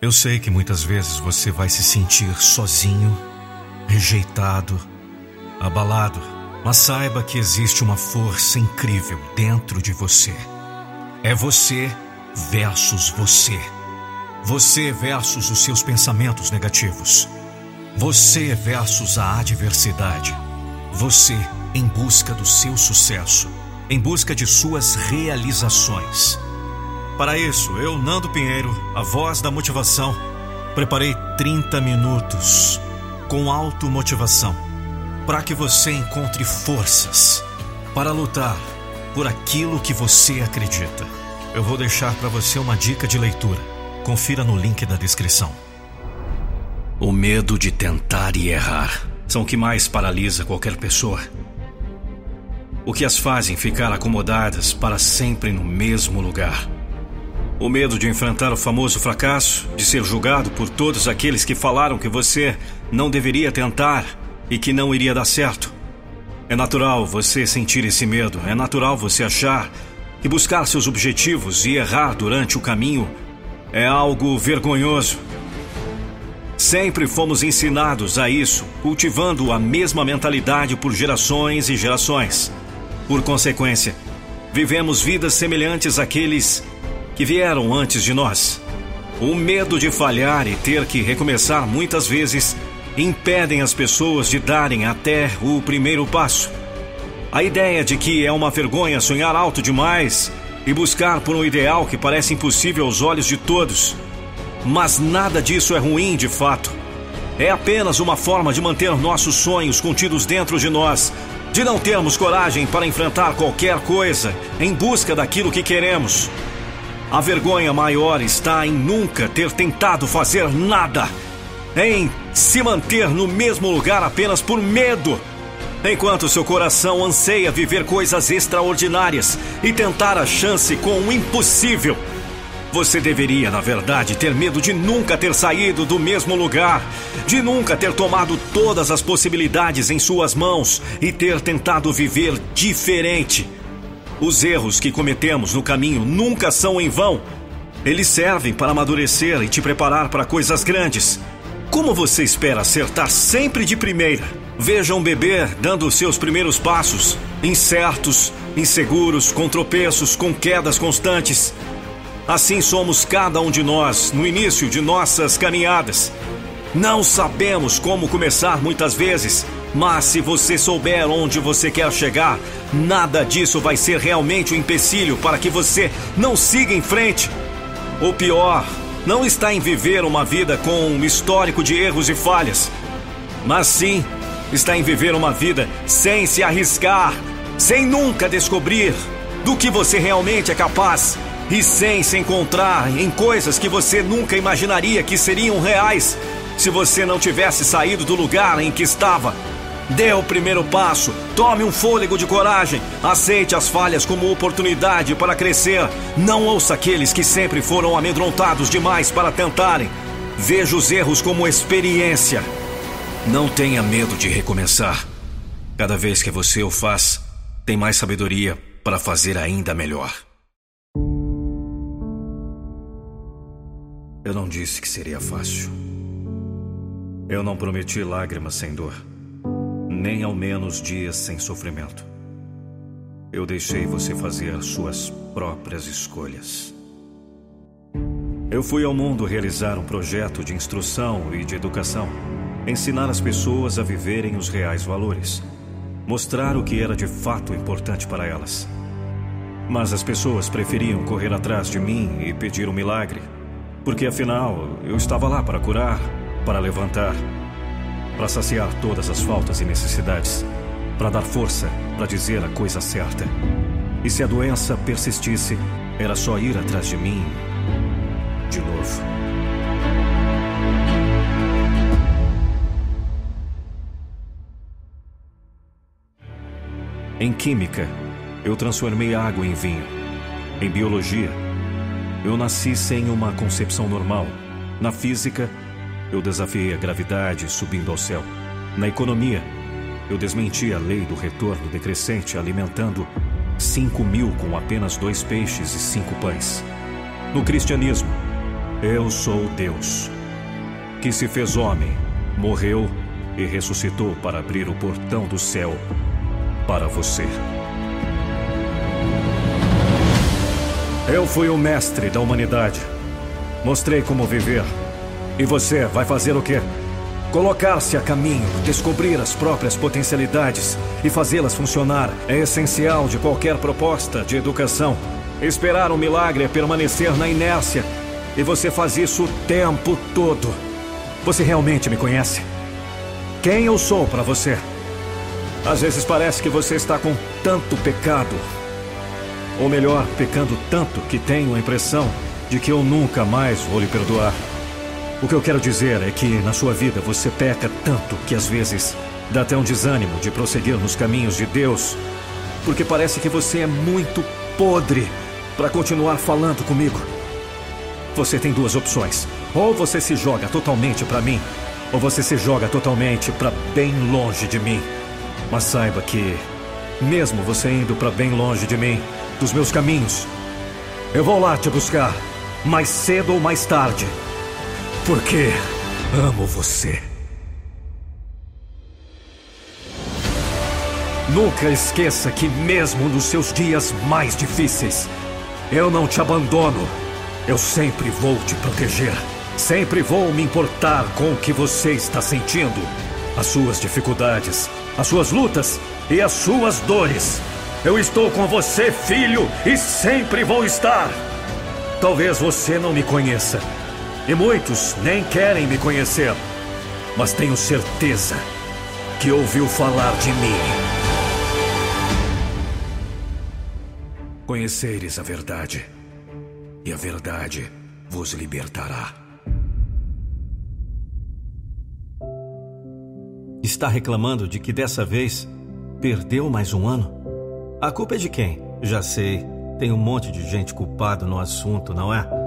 Eu sei que muitas vezes você vai se sentir sozinho, rejeitado, abalado, mas saiba que existe uma força incrível dentro de você. É você versus você. Você versus os seus pensamentos negativos. Você versus a adversidade. Você em busca do seu sucesso, em busca de suas realizações. Para isso, eu, Nando Pinheiro, a voz da motivação, preparei 30 minutos com automotivação para que você encontre forças para lutar por aquilo que você acredita. Eu vou deixar para você uma dica de leitura. Confira no link da descrição. O medo de tentar e errar são o que mais paralisa qualquer pessoa. O que as fazem ficar acomodadas para sempre no mesmo lugar. O medo de enfrentar o famoso fracasso, de ser julgado por todos aqueles que falaram que você não deveria tentar e que não iria dar certo. É natural você sentir esse medo, é natural você achar que buscar seus objetivos e errar durante o caminho é algo vergonhoso. Sempre fomos ensinados a isso, cultivando a mesma mentalidade por gerações e gerações. Por consequência, vivemos vidas semelhantes àqueles que vieram antes de nós. O medo de falhar e ter que recomeçar muitas vezes impedem as pessoas de darem até o primeiro passo. A ideia de que é uma vergonha sonhar alto demais e buscar por um ideal que parece impossível aos olhos de todos. Mas nada disso é ruim de fato. É apenas uma forma de manter nossos sonhos contidos dentro de nós, de não termos coragem para enfrentar qualquer coisa em busca daquilo que queremos. A vergonha maior está em nunca ter tentado fazer nada, em se manter no mesmo lugar apenas por medo. Enquanto seu coração anseia viver coisas extraordinárias e tentar a chance com o impossível. Você deveria, na verdade, ter medo de nunca ter saído do mesmo lugar, de nunca ter tomado todas as possibilidades em suas mãos e ter tentado viver diferente. Os erros que cometemos no caminho nunca são em vão. Eles servem para amadurecer e te preparar para coisas grandes. Como você espera acertar sempre de primeira? Veja um bebê dando seus primeiros passos, incertos, inseguros, com tropeços, com quedas constantes. Assim somos cada um de nós no início de nossas caminhadas. Não sabemos como começar muitas vezes, mas se você souber onde você quer chegar, nada disso vai ser realmente um empecilho para que você não siga em frente. O pior não está em viver uma vida com um histórico de erros e falhas, mas sim está em viver uma vida sem se arriscar, sem nunca descobrir do que você realmente é capaz e sem se encontrar em coisas que você nunca imaginaria que seriam reais se você não tivesse saído do lugar em que estava. Dê o primeiro passo, tome um fôlego de coragem, aceite as falhas como oportunidade para crescer. Não ouça aqueles que sempre foram amedrontados demais para tentarem. Veja os erros como experiência. Não tenha medo de recomeçar. Cada vez que você o faz, tem mais sabedoria para fazer ainda melhor. Eu não disse que seria fácil. Eu não prometi lágrimas sem dor nem ao menos dias sem sofrimento. Eu deixei você fazer suas próprias escolhas. Eu fui ao mundo realizar um projeto de instrução e de educação, ensinar as pessoas a viverem os reais valores, mostrar o que era de fato importante para elas. Mas as pessoas preferiam correr atrás de mim e pedir um milagre, porque afinal eu estava lá para curar, para levantar para saciar todas as faltas e necessidades, para dar força para dizer a coisa certa. E se a doença persistisse, era só ir atrás de mim de novo. Em química, eu transformei água em vinho. Em biologia, eu nasci sem uma concepção normal. Na física, eu desafiei a gravidade subindo ao céu. Na economia, eu desmenti a lei do retorno decrescente, alimentando 5 mil com apenas dois peixes e cinco pães. No cristianismo, Eu sou Deus, que se fez homem, morreu e ressuscitou para abrir o portão do céu para você. Eu fui o mestre da humanidade. Mostrei como viver. E você vai fazer o quê? Colocar-se a caminho, descobrir as próprias potencialidades e fazê-las funcionar é essencial de qualquer proposta de educação. Esperar um milagre é permanecer na inércia e você faz isso o tempo todo. Você realmente me conhece? Quem eu sou para você? Às vezes parece que você está com tanto pecado. Ou melhor, pecando tanto que tenho a impressão de que eu nunca mais vou lhe perdoar. O que eu quero dizer é que na sua vida você peca tanto que às vezes dá até um desânimo de prosseguir nos caminhos de Deus, porque parece que você é muito podre para continuar falando comigo. Você tem duas opções. Ou você se joga totalmente para mim, ou você se joga totalmente para bem longe de mim. Mas saiba que, mesmo você indo para bem longe de mim, dos meus caminhos, eu vou lá te buscar, mais cedo ou mais tarde. Porque amo você. Nunca esqueça que, mesmo nos seus dias mais difíceis, eu não te abandono. Eu sempre vou te proteger. Sempre vou me importar com o que você está sentindo. As suas dificuldades, as suas lutas e as suas dores. Eu estou com você, filho, e sempre vou estar. Talvez você não me conheça. E muitos nem querem me conhecer. Mas tenho certeza que ouviu falar de mim. Conheceres a verdade e a verdade vos libertará. Está reclamando de que dessa vez perdeu mais um ano? A culpa é de quem? Já sei, tem um monte de gente culpada no assunto, não é?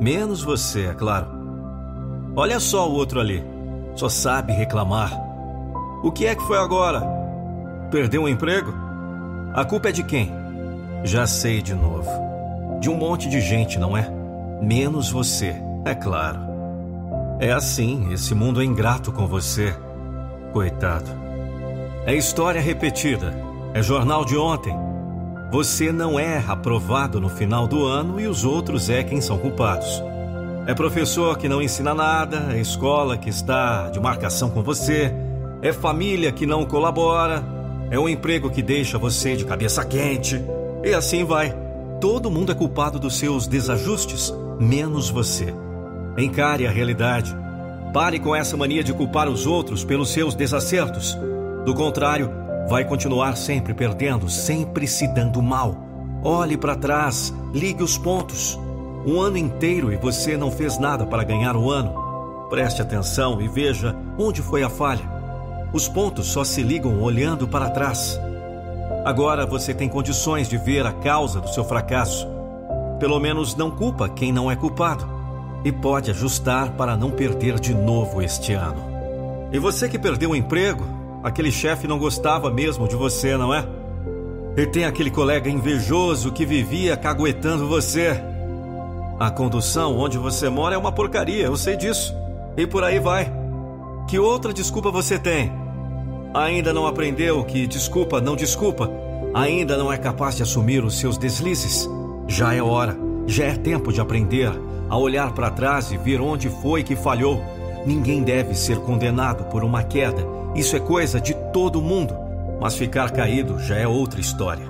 Menos você, é claro. Olha só o outro ali, só sabe reclamar. O que é que foi agora? Perdeu o um emprego? A culpa é de quem? Já sei de novo de um monte de gente, não é? Menos você, é claro. É assim, esse mundo é ingrato com você. Coitado. É história repetida. É jornal de ontem. Você não é aprovado no final do ano e os outros é quem são culpados. É professor que não ensina nada, é escola que está de marcação com você, é família que não colabora, é um emprego que deixa você de cabeça quente, e assim vai. Todo mundo é culpado dos seus desajustes, menos você. Encare a realidade. Pare com essa mania de culpar os outros pelos seus desacertos. Do contrário, vai continuar sempre perdendo, sempre se dando mal. Olhe para trás, ligue os pontos. Um ano inteiro e você não fez nada para ganhar o ano. Preste atenção e veja onde foi a falha. Os pontos só se ligam olhando para trás. Agora você tem condições de ver a causa do seu fracasso. Pelo menos não culpa quem não é culpado. E pode ajustar para não perder de novo este ano. E você que perdeu o emprego, aquele chefe não gostava mesmo de você, não é? E tem aquele colega invejoso que vivia caguetando você. A condução onde você mora é uma porcaria, eu sei disso. E por aí vai. Que outra desculpa você tem? Ainda não aprendeu que desculpa não desculpa? Ainda não é capaz de assumir os seus deslizes? Já é hora, já é tempo de aprender a olhar para trás e ver onde foi que falhou. Ninguém deve ser condenado por uma queda. Isso é coisa de todo mundo. Mas ficar caído já é outra história.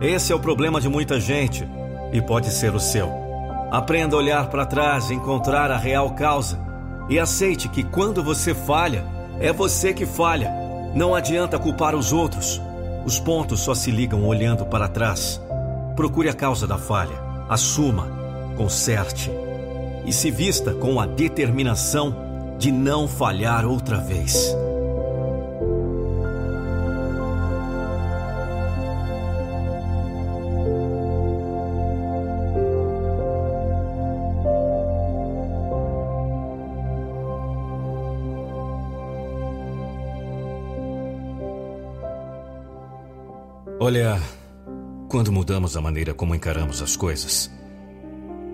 Esse é o problema de muita gente e pode ser o seu. Aprenda a olhar para trás, encontrar a real causa e aceite que quando você falha, é você que falha não adianta culpar os outros. Os pontos só se ligam olhando para trás. Procure a causa da falha, assuma, conserte e se vista com a determinação de não falhar outra vez. Olha, quando mudamos a maneira como encaramos as coisas,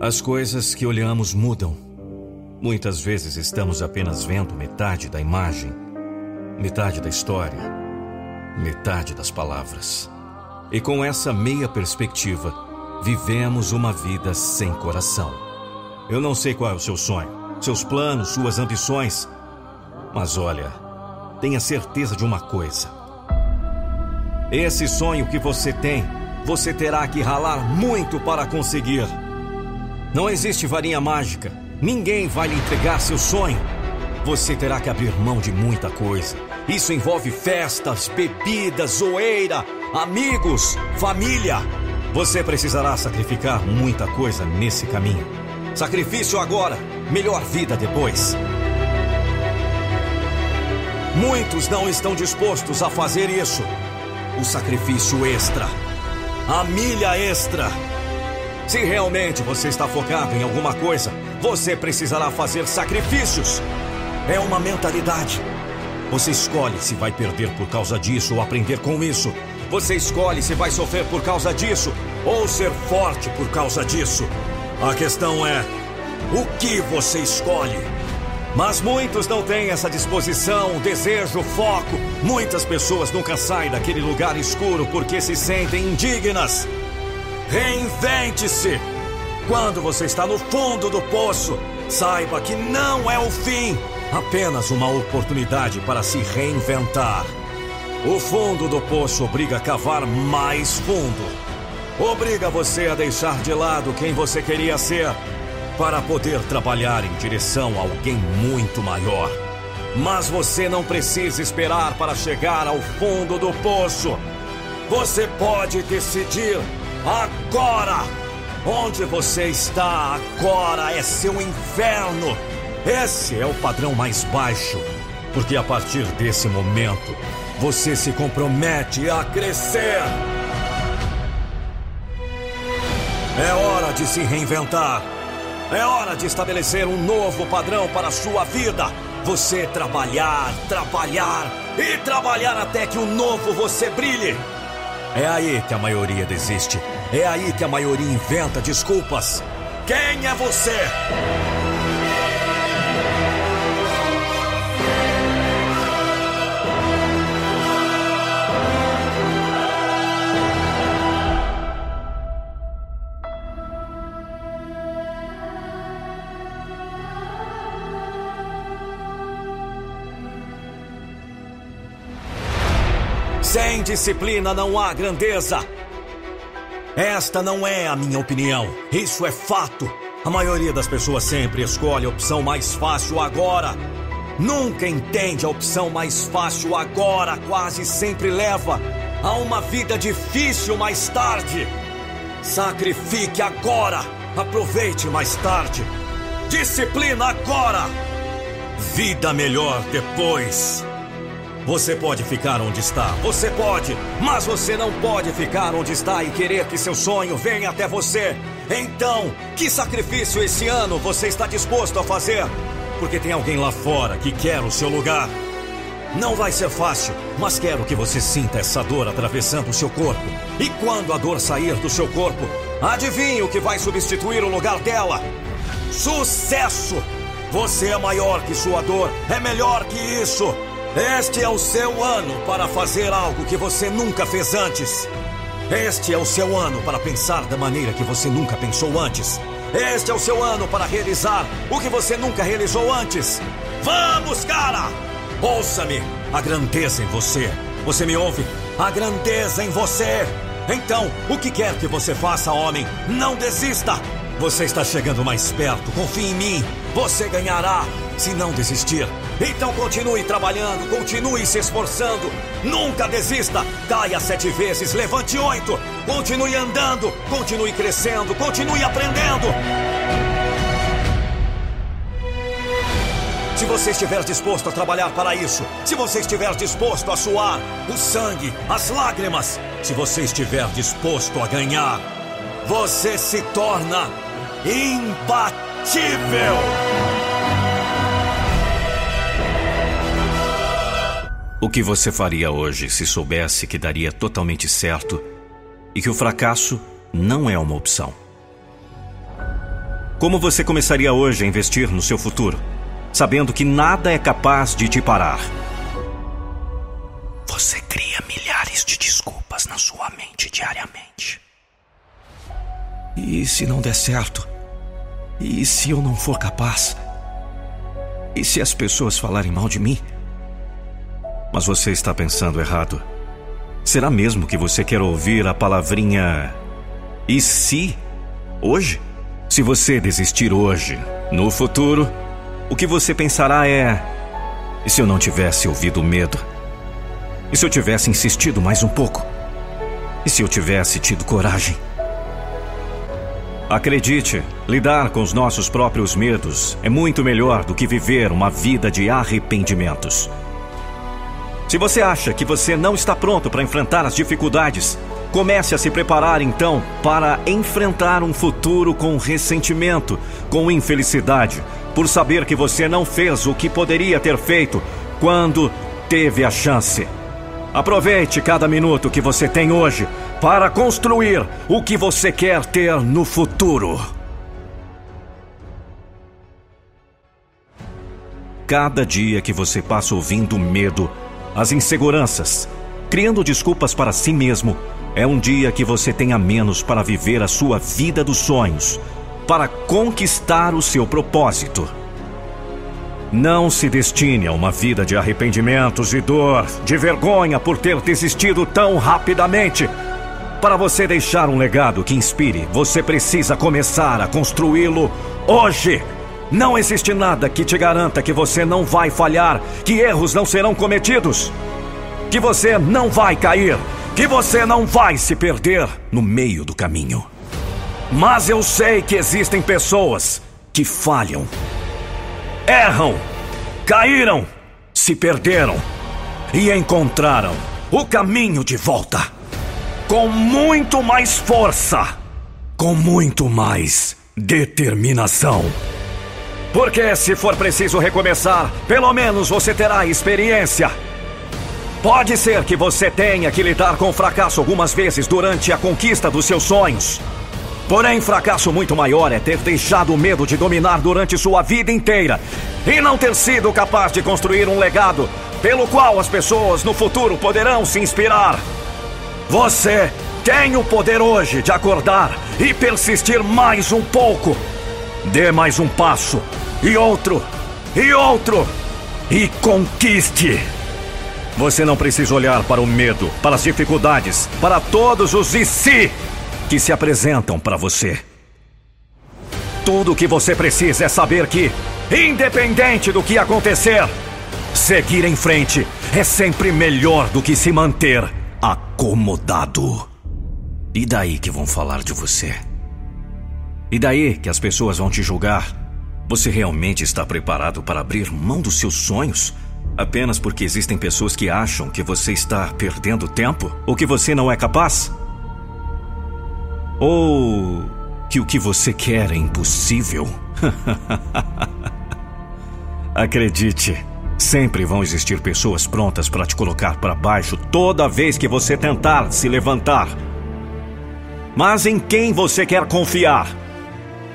as coisas que olhamos mudam Muitas vezes estamos apenas vendo metade da imagem, metade da história, metade das palavras. E com essa meia perspectiva, vivemos uma vida sem coração. Eu não sei qual é o seu sonho, seus planos, suas ambições, mas olha, tenha certeza de uma coisa. Esse sonho que você tem, você terá que ralar muito para conseguir. Não existe varinha mágica. Ninguém vai lhe entregar seu sonho. Você terá que abrir mão de muita coisa. Isso envolve festas, bebidas, zoeira, amigos, família. Você precisará sacrificar muita coisa nesse caminho. Sacrifício agora, melhor vida depois. Muitos não estão dispostos a fazer isso. O sacrifício extra. A milha extra. Se realmente você está focado em alguma coisa, você precisará fazer sacrifícios. É uma mentalidade. Você escolhe se vai perder por causa disso ou aprender com isso. Você escolhe se vai sofrer por causa disso ou ser forte por causa disso. A questão é: o que você escolhe? Mas muitos não têm essa disposição, desejo, foco. Muitas pessoas nunca saem daquele lugar escuro porque se sentem indignas. Reinvente-se! Quando você está no fundo do poço, saiba que não é o fim, apenas uma oportunidade para se reinventar. O fundo do poço obriga a cavar mais fundo. Obriga você a deixar de lado quem você queria ser para poder trabalhar em direção a alguém muito maior. Mas você não precisa esperar para chegar ao fundo do poço. Você pode decidir agora. Onde você está agora é seu inferno. Esse é o padrão mais baixo, porque a partir desse momento você se compromete a crescer. É hora de se reinventar. É hora de estabelecer um novo padrão para a sua vida. Você trabalhar, trabalhar e trabalhar até que o novo você brilhe. É aí que a maioria desiste. É aí que a maioria inventa desculpas. Quem é você? Sem disciplina não há grandeza. Esta não é a minha opinião. Isso é fato. A maioria das pessoas sempre escolhe a opção mais fácil agora. Nunca entende a opção mais fácil agora, quase sempre leva a uma vida difícil mais tarde. Sacrifique agora, aproveite mais tarde. Disciplina agora, vida melhor depois. Você pode ficar onde está, você pode, mas você não pode ficar onde está e querer que seu sonho venha até você. Então, que sacrifício esse ano você está disposto a fazer? Porque tem alguém lá fora que quer o seu lugar. Não vai ser fácil, mas quero que você sinta essa dor atravessando o seu corpo. E quando a dor sair do seu corpo, adivinhe o que vai substituir o lugar dela? Sucesso! Você é maior que sua dor, é melhor que isso. Este é o seu ano para fazer algo que você nunca fez antes. Este é o seu ano para pensar da maneira que você nunca pensou antes. Este é o seu ano para realizar o que você nunca realizou antes. Vamos, cara! Ouça-me! A grandeza em você. Você me ouve? A grandeza em você. Então, o que quer que você faça, homem, não desista. Você está chegando mais perto. Confie em mim. Você ganhará se não desistir. Então continue trabalhando, continue se esforçando. Nunca desista. Caia sete vezes, levante oito. Continue andando, continue crescendo, continue aprendendo. Se você estiver disposto a trabalhar para isso, se você estiver disposto a suar o sangue, as lágrimas, se você estiver disposto a ganhar, você se torna imbatível. O que você faria hoje se soubesse que daria totalmente certo e que o fracasso não é uma opção? Como você começaria hoje a investir no seu futuro, sabendo que nada é capaz de te parar? Você cria milhares de desculpas na sua mente diariamente. E se não der certo? E se eu não for capaz? E se as pessoas falarem mal de mim? Mas você está pensando errado. Será mesmo que você quer ouvir a palavrinha e se hoje? Se você desistir hoje, no futuro, o que você pensará é: e se eu não tivesse ouvido o medo? E se eu tivesse insistido mais um pouco? E se eu tivesse tido coragem? Acredite, lidar com os nossos próprios medos é muito melhor do que viver uma vida de arrependimentos. Se você acha que você não está pronto para enfrentar as dificuldades, comece a se preparar então para enfrentar um futuro com ressentimento, com infelicidade, por saber que você não fez o que poderia ter feito quando teve a chance. Aproveite cada minuto que você tem hoje para construir o que você quer ter no futuro. Cada dia que você passa ouvindo medo, as inseguranças, criando desculpas para si mesmo, é um dia que você tem a menos para viver a sua vida dos sonhos, para conquistar o seu propósito. Não se destine a uma vida de arrependimentos e dor, de vergonha por ter desistido tão rapidamente. Para você deixar um legado que inspire, você precisa começar a construí-lo hoje. Não existe nada que te garanta que você não vai falhar, que erros não serão cometidos, que você não vai cair, que você não vai se perder no meio do caminho. Mas eu sei que existem pessoas que falham, erram, caíram, se perderam e encontraram o caminho de volta com muito mais força, com muito mais determinação. Porque se for preciso recomeçar, pelo menos você terá experiência. Pode ser que você tenha que lidar com fracasso algumas vezes durante a conquista dos seus sonhos. Porém, fracasso muito maior é ter deixado o medo de dominar durante sua vida inteira e não ter sido capaz de construir um legado pelo qual as pessoas no futuro poderão se inspirar. Você tem o poder hoje de acordar e persistir mais um pouco. Dê mais um passo e outro, e outro, e conquiste. Você não precisa olhar para o medo, para as dificuldades, para todos os e se que se apresentam para você. Tudo o que você precisa é saber que, independente do que acontecer, seguir em frente é sempre melhor do que se manter acomodado. E daí que vão falar de você? E daí que as pessoas vão te julgar? Você realmente está preparado para abrir mão dos seus sonhos? Apenas porque existem pessoas que acham que você está perdendo tempo? Ou que você não é capaz? Ou que o que você quer é impossível? Acredite, sempre vão existir pessoas prontas para te colocar para baixo toda vez que você tentar se levantar. Mas em quem você quer confiar?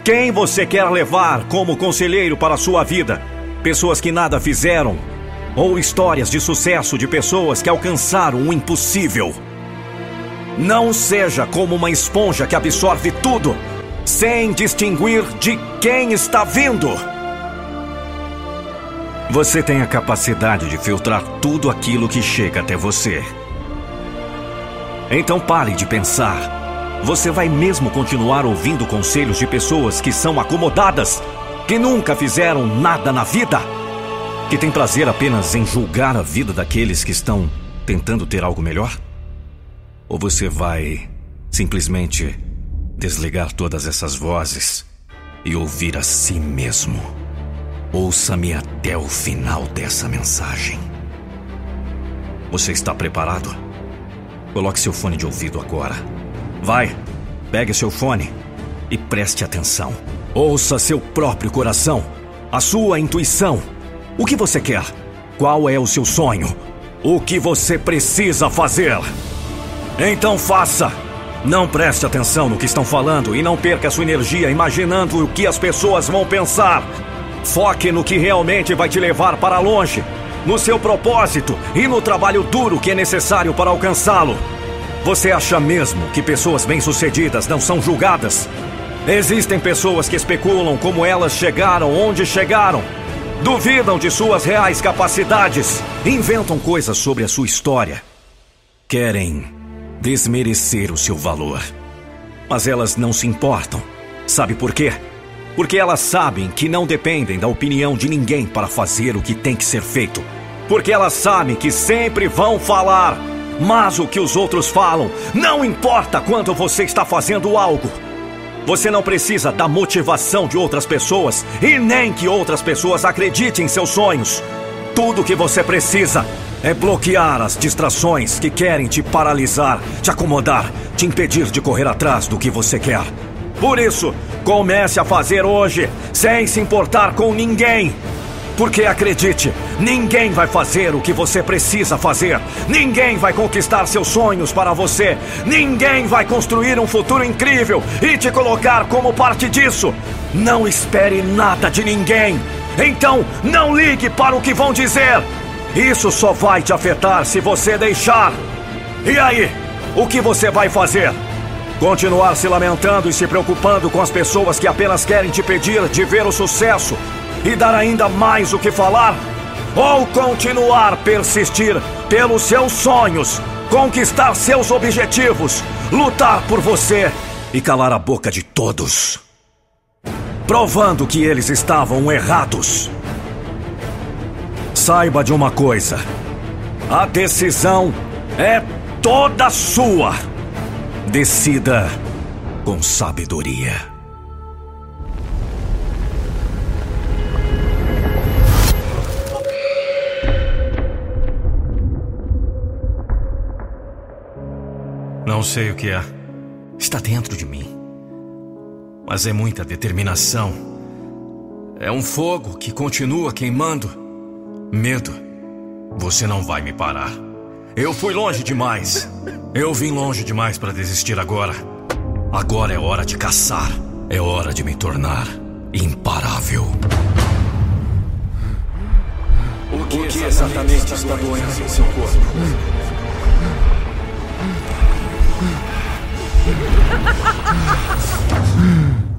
Quem você quer levar como conselheiro para a sua vida? Pessoas que nada fizeram? Ou histórias de sucesso de pessoas que alcançaram o impossível? Não seja como uma esponja que absorve tudo, sem distinguir de quem está vindo. Você tem a capacidade de filtrar tudo aquilo que chega até você. Então pare de pensar você vai mesmo continuar ouvindo conselhos de pessoas que são acomodadas, que nunca fizeram nada na vida, que têm prazer apenas em julgar a vida daqueles que estão tentando ter algo melhor? Ou você vai simplesmente desligar todas essas vozes e ouvir a si mesmo? Ouça-me até o final dessa mensagem. Você está preparado? Coloque seu fone de ouvido agora Vai, pegue seu fone e preste atenção. Ouça seu próprio coração, a sua intuição. O que você quer? Qual é o seu sonho? O que você precisa fazer? Então faça! Não preste atenção no que estão falando e não perca sua energia imaginando o que as pessoas vão pensar. Foque no que realmente vai te levar para longe, no seu propósito e no trabalho duro que é necessário para alcançá-lo. Você acha mesmo que pessoas bem-sucedidas não são julgadas? Existem pessoas que especulam como elas chegaram onde chegaram. Duvidam de suas reais capacidades. Inventam coisas sobre a sua história. Querem desmerecer o seu valor. Mas elas não se importam. Sabe por quê? Porque elas sabem que não dependem da opinião de ninguém para fazer o que tem que ser feito. Porque elas sabem que sempre vão falar. Mas o que os outros falam não importa quando você está fazendo algo. Você não precisa da motivação de outras pessoas e nem que outras pessoas acreditem em seus sonhos. Tudo o que você precisa é bloquear as distrações que querem te paralisar, te acomodar, te impedir de correr atrás do que você quer. Por isso, comece a fazer hoje, sem se importar com ninguém. Porque acredite, ninguém vai fazer o que você precisa fazer. Ninguém vai conquistar seus sonhos para você. Ninguém vai construir um futuro incrível e te colocar como parte disso. Não espere nada de ninguém. Então, não ligue para o que vão dizer. Isso só vai te afetar se você deixar. E aí? O que você vai fazer? Continuar se lamentando e se preocupando com as pessoas que apenas querem te pedir de ver o sucesso e dar ainda mais o que falar? Ou continuar persistir pelos seus sonhos, conquistar seus objetivos, lutar por você e calar a boca de todos? Provando que eles estavam errados. Saiba de uma coisa: a decisão é toda sua. Decida com sabedoria. Não sei o que é. Está dentro de mim. Mas é muita determinação. É um fogo que continua queimando. Medo. Você não vai me parar. Eu fui longe demais. Eu vim longe demais para desistir agora. Agora é hora de caçar. É hora de me tornar imparável. O que, o que exatamente está doendo em seu corpo?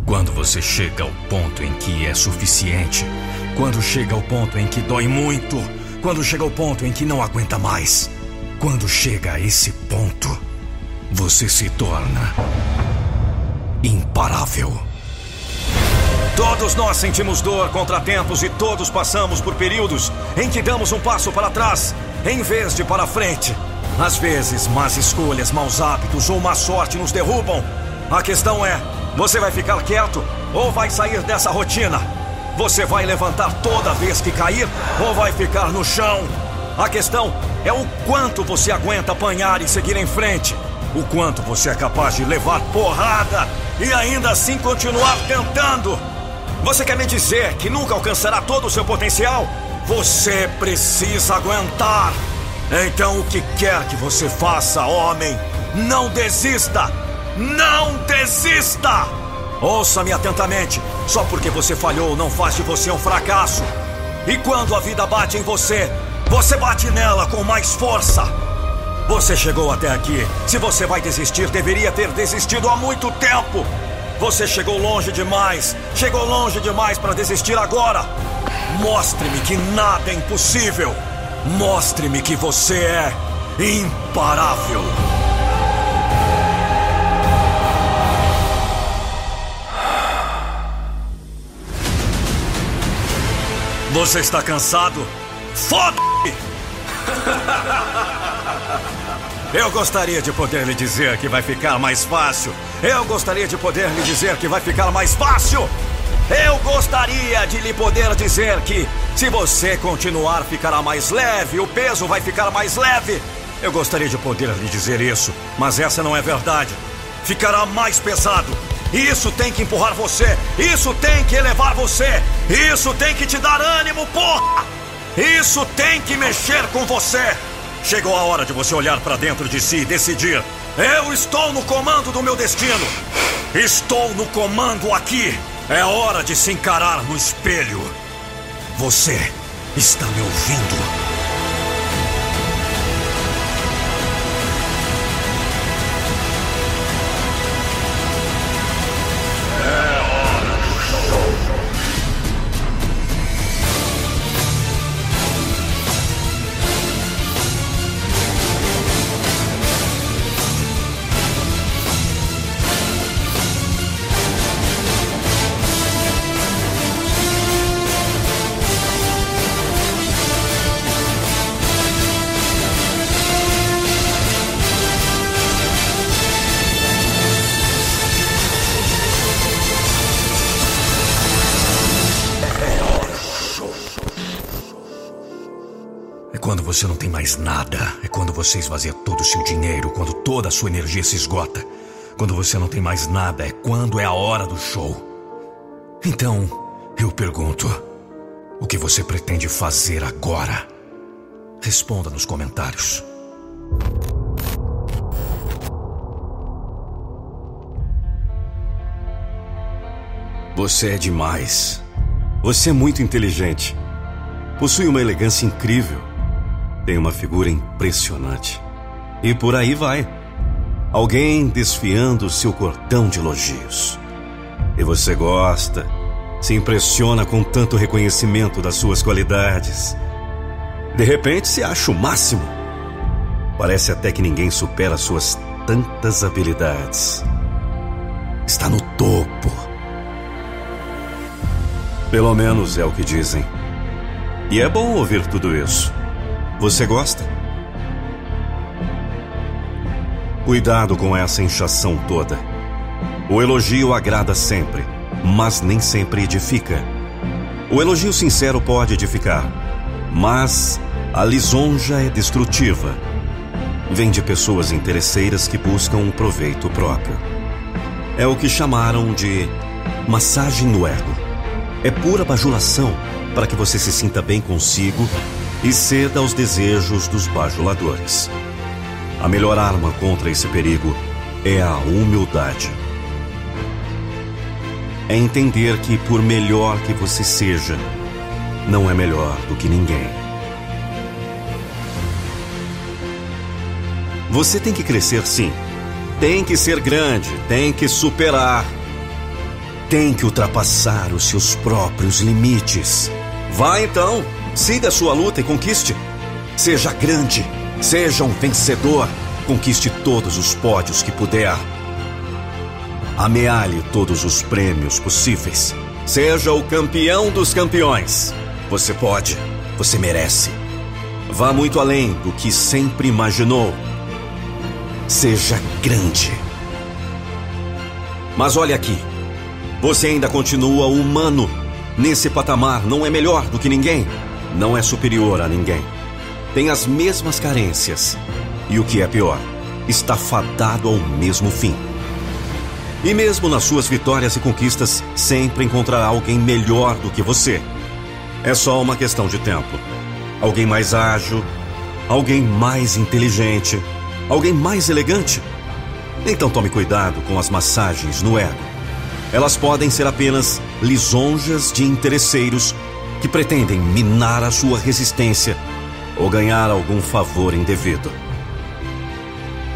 Quando você chega ao ponto em que é suficiente, quando chega ao ponto em que dói muito, quando chega ao ponto em que não aguenta mais, quando chega a esse ponto, você se torna imparável. Todos nós sentimos dor, contratempos e todos passamos por períodos em que damos um passo para trás em vez de para frente. Às vezes, más escolhas, maus hábitos ou má sorte nos derrubam. A questão é: você vai ficar quieto ou vai sair dessa rotina? Você vai levantar toda vez que cair ou vai ficar no chão? A questão é o quanto você aguenta apanhar e seguir em frente. O quanto você é capaz de levar porrada e ainda assim continuar tentando. Você quer me dizer que nunca alcançará todo o seu potencial? Você precisa aguentar. Então, o que quer que você faça, homem, não desista! Não desista! Ouça-me atentamente. Só porque você falhou não faz de você um fracasso. E quando a vida bate em você, você bate nela com mais força. Você chegou até aqui. Se você vai desistir, deveria ter desistido há muito tempo. Você chegou longe demais. Chegou longe demais para desistir agora. Mostre-me que nada é impossível. Mostre-me que você é imparável. Você está cansado? Foda! Eu gostaria de poder lhe dizer que vai ficar mais fácil. Eu gostaria de poder lhe dizer que vai ficar mais fácil. Eu gostaria de lhe poder dizer que, se você continuar, ficará mais leve, o peso vai ficar mais leve. Eu gostaria de poder lhe dizer isso, mas essa não é verdade. Ficará mais pesado. Isso tem que empurrar você. Isso tem que elevar você. Isso tem que te dar ânimo, porra! Isso tem que mexer com você. Chegou a hora de você olhar para dentro de si e decidir Eu estou no comando do meu destino. Estou no comando aqui. É hora de se encarar no espelho. Você está me ouvindo? Quando você não tem mais nada. É quando você esvazia todo o seu dinheiro, quando toda a sua energia se esgota. Quando você não tem mais nada, é quando é a hora do show. Então, eu pergunto: o que você pretende fazer agora? Responda nos comentários. Você é demais. Você é muito inteligente. Possui uma elegância incrível. Tem uma figura impressionante. E por aí vai. Alguém desfiando seu cordão de elogios. E você gosta, se impressiona com tanto reconhecimento das suas qualidades. De repente se acha o máximo. Parece até que ninguém supera suas tantas habilidades. Está no topo. Pelo menos é o que dizem. E é bom ouvir tudo isso. Você gosta? Cuidado com essa inchação toda. O elogio agrada sempre, mas nem sempre edifica. O elogio sincero pode edificar, mas a lisonja é destrutiva. Vem de pessoas interesseiras que buscam um proveito próprio. É o que chamaram de massagem no ego. É pura bajulação para que você se sinta bem consigo e ceda aos desejos dos bajuladores. A melhor arma contra esse perigo é a humildade. É entender que, por melhor que você seja, não é melhor do que ninguém. Você tem que crescer sim. Tem que ser grande, tem que superar. Tem que ultrapassar os seus próprios limites. Vá então! Siga sua luta e conquiste. Seja grande, seja um vencedor. Conquiste todos os pódios que puder. Amealhe todos os prêmios possíveis. Seja o campeão dos campeões. Você pode, você merece. Vá muito além do que sempre imaginou. Seja grande. Mas olhe aqui. Você ainda continua humano. Nesse patamar não é melhor do que ninguém não é superior a ninguém. Tem as mesmas carências. E o que é pior, está fadado ao mesmo fim. E mesmo nas suas vitórias e conquistas, sempre encontrará alguém melhor do que você. É só uma questão de tempo. Alguém mais ágil, alguém mais inteligente, alguém mais elegante. Então tome cuidado com as massagens no ego. Elas podem ser apenas lisonjas de interesseiros que pretendem minar a sua resistência ou ganhar algum favor indevido.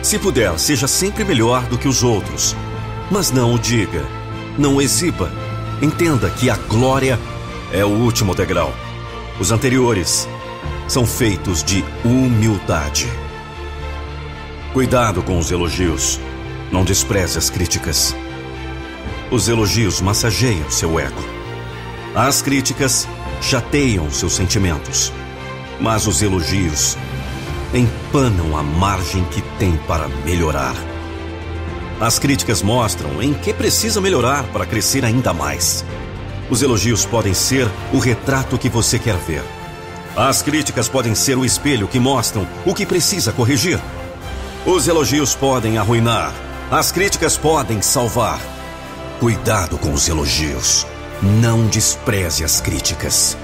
Se puder, seja sempre melhor do que os outros, mas não o diga, não o exiba. Entenda que a glória é o último degrau. Os anteriores são feitos de humildade. Cuidado com os elogios. Não despreze as críticas. Os elogios massageiam seu ego. As críticas chateiam seus sentimentos, mas os elogios empanam a margem que tem para melhorar. As críticas mostram em que precisa melhorar para crescer ainda mais. Os elogios podem ser o retrato que você quer ver. As críticas podem ser o espelho que mostram o que precisa corrigir. Os elogios podem arruinar. As críticas podem salvar. Cuidado com os elogios. Não despreze as críticas.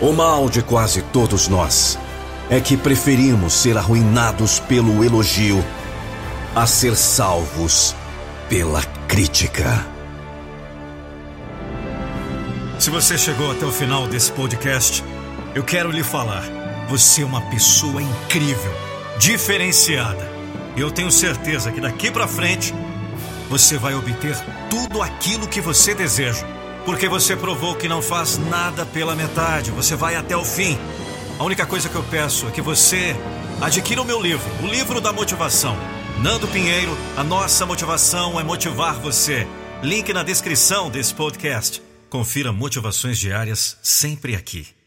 O mal de quase todos nós é que preferimos ser arruinados pelo elogio a ser salvos pela crítica. Se você chegou até o final desse podcast, eu quero lhe falar: você é uma pessoa incrível, diferenciada. E eu tenho certeza que daqui para frente você vai obter tudo aquilo que você deseja, porque você provou que não faz nada pela metade, você vai até o fim. A única coisa que eu peço é que você adquira o meu livro, o livro da motivação. Nando Pinheiro, a nossa motivação é motivar você. Link na descrição desse podcast. Confira motivações diárias sempre aqui.